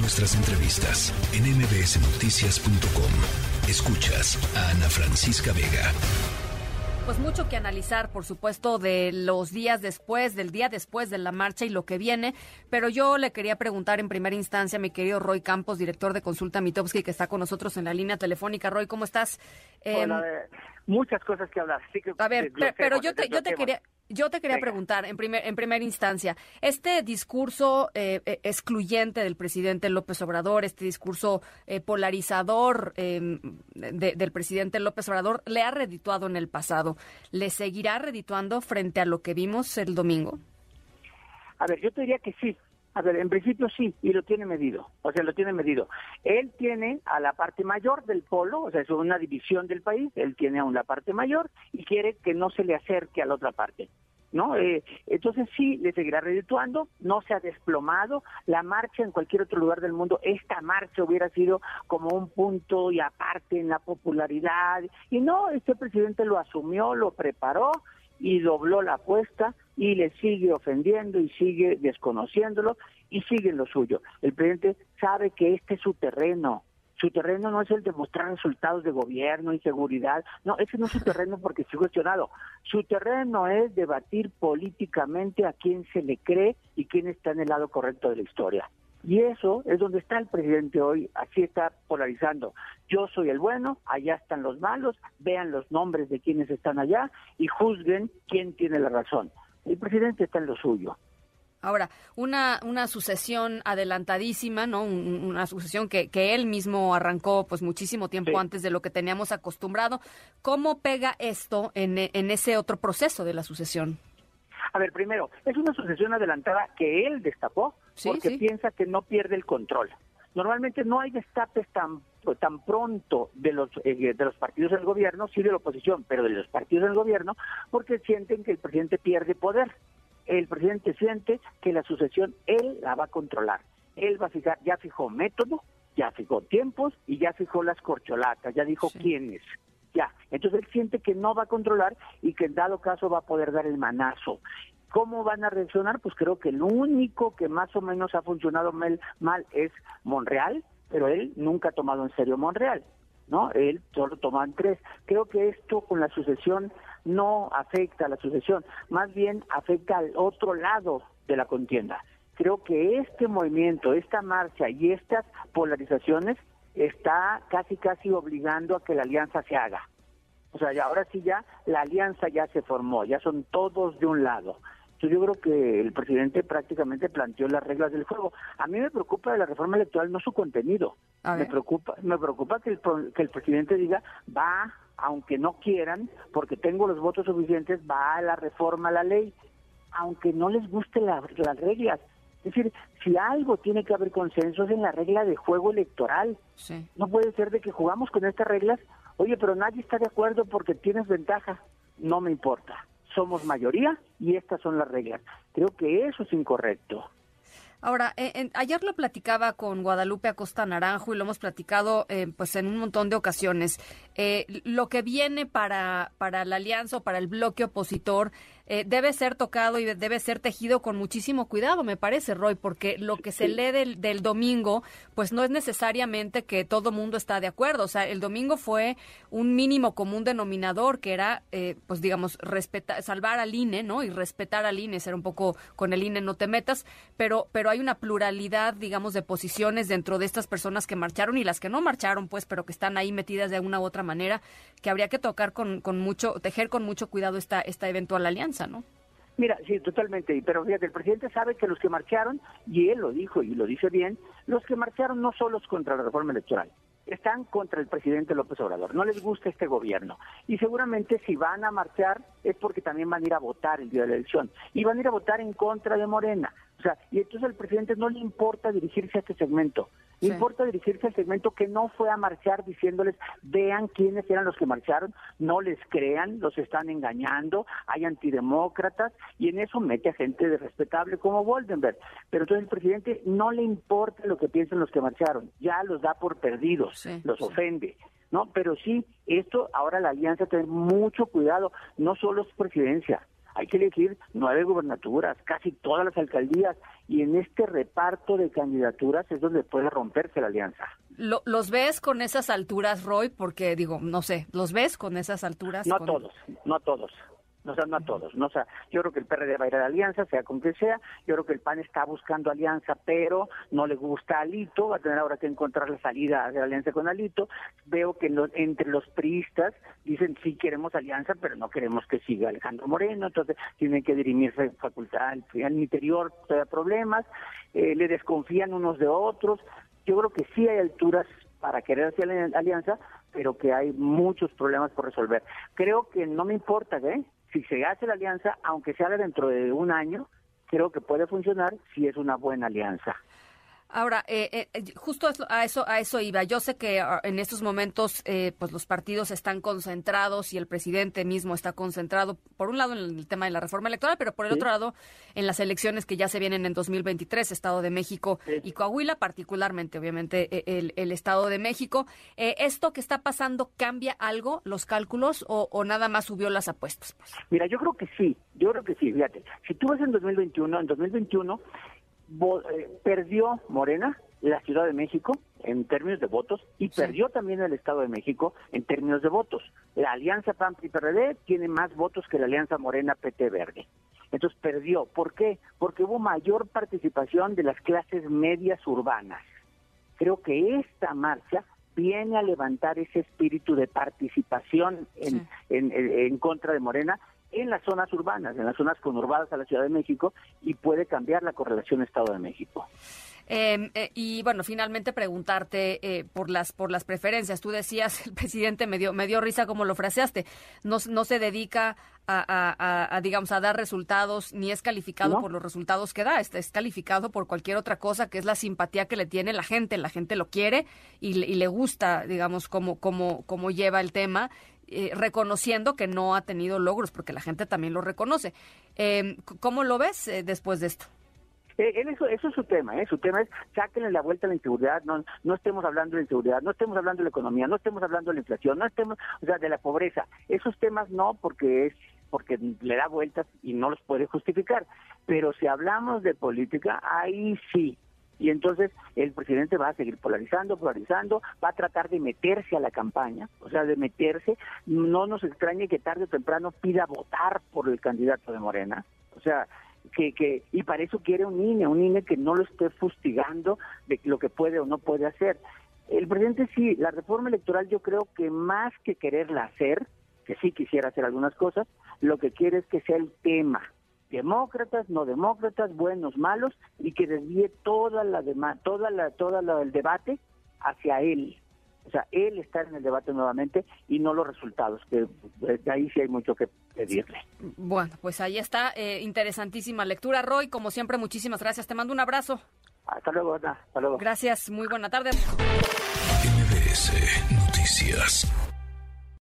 Nuestras entrevistas en mbsnoticias.com. Escuchas a Ana Francisca Vega. Pues mucho que analizar, por supuesto, de los días después, del día después de la marcha y lo que viene, pero yo le quería preguntar en primera instancia a mi querido Roy Campos, director de Consulta Mitowski, que está con nosotros en la línea telefónica. Roy, ¿cómo estás? Em, muchas cosas que hablar. a ver, pero yo te, yo te quería yo te quería preguntar en, primer, en primera instancia, este discurso eh, eh, excluyente del presidente López Obrador, este discurso eh, polarizador em, del presidente López Obrador, ¿le ha redituado en el pasado? ¿Le seguirá redituando frente a lo que vimos el domingo? A ver, yo te diría que sí. A ver, en principio sí, y lo tiene medido, o sea, lo tiene medido. Él tiene a la parte mayor del polo, o sea, es una división del país, él tiene aún la parte mayor y quiere que no se le acerque a la otra parte. ¿no? Eh, entonces sí, le seguirá redituando, no se ha desplomado, la marcha en cualquier otro lugar del mundo, esta marcha hubiera sido como un punto y aparte en la popularidad, y no, este presidente lo asumió, lo preparó y dobló la apuesta y le sigue ofendiendo y sigue desconociéndolo y sigue en lo suyo. El presidente sabe que este es su terreno, su terreno no es el de mostrar resultados de gobierno y seguridad. No, ese no es su terreno porque estoy cuestionado. Su terreno es debatir políticamente a quién se le cree y quién está en el lado correcto de la historia. Y eso es donde está el presidente hoy, así está polarizando. Yo soy el bueno, allá están los malos, vean los nombres de quienes están allá y juzguen quién tiene la razón. El presidente está en lo suyo. Ahora, una, una sucesión adelantadísima, ¿no? una sucesión que, que él mismo arrancó pues muchísimo tiempo antes de lo que teníamos acostumbrado. ¿Cómo pega esto en, en ese otro proceso de la sucesión? A ver, primero, es una sucesión adelantada que él destapó porque piensa que no pierde el control. Normalmente no hay destapes tan tan pronto de los eh, de los partidos del gobierno, sí de la oposición, pero de los partidos del gobierno, porque sienten que el presidente pierde poder el presidente siente que la sucesión él la va a controlar. Él va a fijar, ya fijó método, ya fijó tiempos y ya fijó las corcholatas, ya dijo quiénes. Ya, entonces él siente que no va a controlar y que en dado caso va a poder dar el manazo. ¿Cómo van a reaccionar? Pues creo que el único que más o menos ha funcionado mal, mal es Monreal, pero él nunca ha tomado en serio Monreal. ¿no? Él solo toman tres. Creo que esto con la sucesión no afecta a la sucesión, más bien afecta al otro lado de la contienda. Creo que este movimiento, esta marcha y estas polarizaciones está casi casi obligando a que la alianza se haga. O sea, ahora sí ya la alianza ya se formó, ya son todos de un lado yo creo que el presidente prácticamente planteó las reglas del juego. A mí me preocupa de la reforma electoral no su contenido. Me preocupa, me preocupa que el, que el presidente diga va, aunque no quieran, porque tengo los votos suficientes, va a la reforma a la ley, aunque no les guste las reglas. Es decir, si algo tiene que haber consenso es en la regla de juego electoral. No puede ser de que jugamos con estas reglas, oye, pero nadie está de acuerdo porque tienes ventaja. No me importa somos mayoría y estas son las reglas. Creo que eso es incorrecto. Ahora, eh, ayer lo platicaba con Guadalupe Acosta Naranjo y lo hemos platicado eh, pues en un montón de ocasiones. Eh, lo que viene para, para la alianza o para el bloque opositor eh, debe ser tocado y debe ser tejido con muchísimo cuidado, me parece, Roy, porque lo que se lee del, del domingo, pues no es necesariamente que todo mundo está de acuerdo. O sea, el domingo fue un mínimo común denominador que era, eh, pues digamos, respetar, salvar al INE, ¿no? Y respetar al INE, ser un poco con el INE no te metas, pero, pero hay una pluralidad, digamos, de posiciones dentro de estas personas que marcharon y las que no marcharon, pues, pero que están ahí metidas de una u otra manera, que habría que tocar con, con mucho, tejer con mucho cuidado esta, esta eventual alianza. ¿No? Mira, sí, totalmente. Pero fíjate, el presidente sabe que los que marcharon, y él lo dijo y lo dice bien, los que marcharon no solo contra la reforma electoral, están contra el presidente López Obrador. No les gusta este gobierno. Y seguramente si van a marchar es porque también van a ir a votar el día de la elección. Y van a ir a votar en contra de Morena. O sea, y entonces al presidente no le importa dirigirse a este segmento. Le importa dirigirse al segmento que no fue a marchar diciéndoles, vean quiénes eran los que marcharon, no les crean, los están engañando, hay antidemócratas, y en eso mete a gente de respetable como Woldenberg. Pero entonces el presidente no le importa lo que piensen los que marcharon, ya los da por perdidos, los ofende. ¿no? Pero sí, esto ahora la alianza tiene mucho cuidado, no solo es presidencia, hay que elegir nueve gubernaturas, casi todas las alcaldías, y en este reparto de candidaturas es donde puede romperse la alianza. ¿Los ves con esas alturas, Roy? Porque digo, no sé, ¿los ves con esas alturas? No todos, no todos no, sea, no a todos. No, sea, yo creo que el PRD va a ir a la alianza, sea con que sea. Yo creo que el PAN está buscando alianza, pero no le gusta a Alito. Va a tener ahora que encontrar la salida de la alianza con Alito. Veo que entre los priistas dicen sí queremos alianza, pero no queremos que siga Alejandro Moreno. Entonces tienen que dirimirse facultad al, interior, problemas. Eh, le desconfían unos de otros. Yo creo que sí hay alturas para querer hacer alianza, pero que hay muchos problemas por resolver. Creo que no me importa, ¿eh? Si se hace la alianza, aunque se haga dentro de un año, creo que puede funcionar si es una buena alianza. Ahora, eh, eh, eh, justo a eso, a eso iba. Yo sé que ah, en estos momentos, pues los partidos están concentrados y el presidente mismo está concentrado, por un lado en el tema de la reforma electoral, pero por el otro lado en las elecciones que ya se vienen en 2023, Estado de México y Coahuila, particularmente, obviamente, e, el, Estado de México. ¿Esto que está pasando cambia algo los cálculos o, nada más subió las apuestas? Pues? Mira, yo creo que sí, yo creo que sí. Fíjate, si tú ves en 2021, en 2021 eh, perdió Morena la Ciudad de México en términos de votos y perdió también el Estado de México en términos de votos. La alianza PAN y PRD tiene más votos que la alianza Morena PT Verde. Entonces perdió. ¿Por qué? Porque hubo mayor participación de las clases medias urbanas. Creo que esta marcha viene a levantar ese espíritu de participación en, en contra de Morena en las zonas urbanas, en las zonas conurbadas a la Ciudad de México y puede cambiar la correlación Estado de México. Em, eh, y bueno, finalmente preguntarte eh, por las por las preferencias. Tú decías, el presidente me dio me dio risa como lo fraseaste. No, no se dedica a, digamos a dar resultados ni es calificado por los resultados que da. Es, calificado por cualquier otra cosa que es la simpatía que le tiene la gente. La gente lo quiere y, le gusta, digamos, cómo cómo cómo lleva el tema eh, reconociendo que no ha tenido logros, porque la gente también lo reconoce. Eh, ¿Cómo lo ves eh, después de esto? eso, eso es su tema, su tema es sáquenle la vuelta a la inseguridad, no, no estemos hablando de inseguridad, no estemos hablando de la economía, no estemos hablando de la inflación, no estemos, o sea, de la pobreza. Esos temas no, porque es porque le da vueltas y no los puede justificar. Pero si hablamos de política, ahí sí, y entonces el presidente va a seguir polarizando, polarizando, va a tratar de meterse a la campaña, o sea, de meterse. No nos extrañe que tarde o temprano pida votar por el candidato de Morena. O sea, que, que, y para eso quiere un INE, un INE que no lo esté fustigando de lo que puede o no puede hacer. El presidente sí, la reforma electoral yo creo que más que quererla hacer, que sí quisiera hacer algunas cosas, lo que quiere es que sea el tema, demócratas, no demócratas, buenos, malos, y que desvíe toda la toda la, toda el debate hacia él. O sea, él está en el debate nuevamente y no los resultados, que de ahí sí hay mucho que pedirle. Bueno, pues ahí está, eh, interesantísima lectura. Roy, como siempre, muchísimas gracias. Te mando un abrazo. Hasta luego, Hasta luego. Gracias, muy buena tarde. Noticias.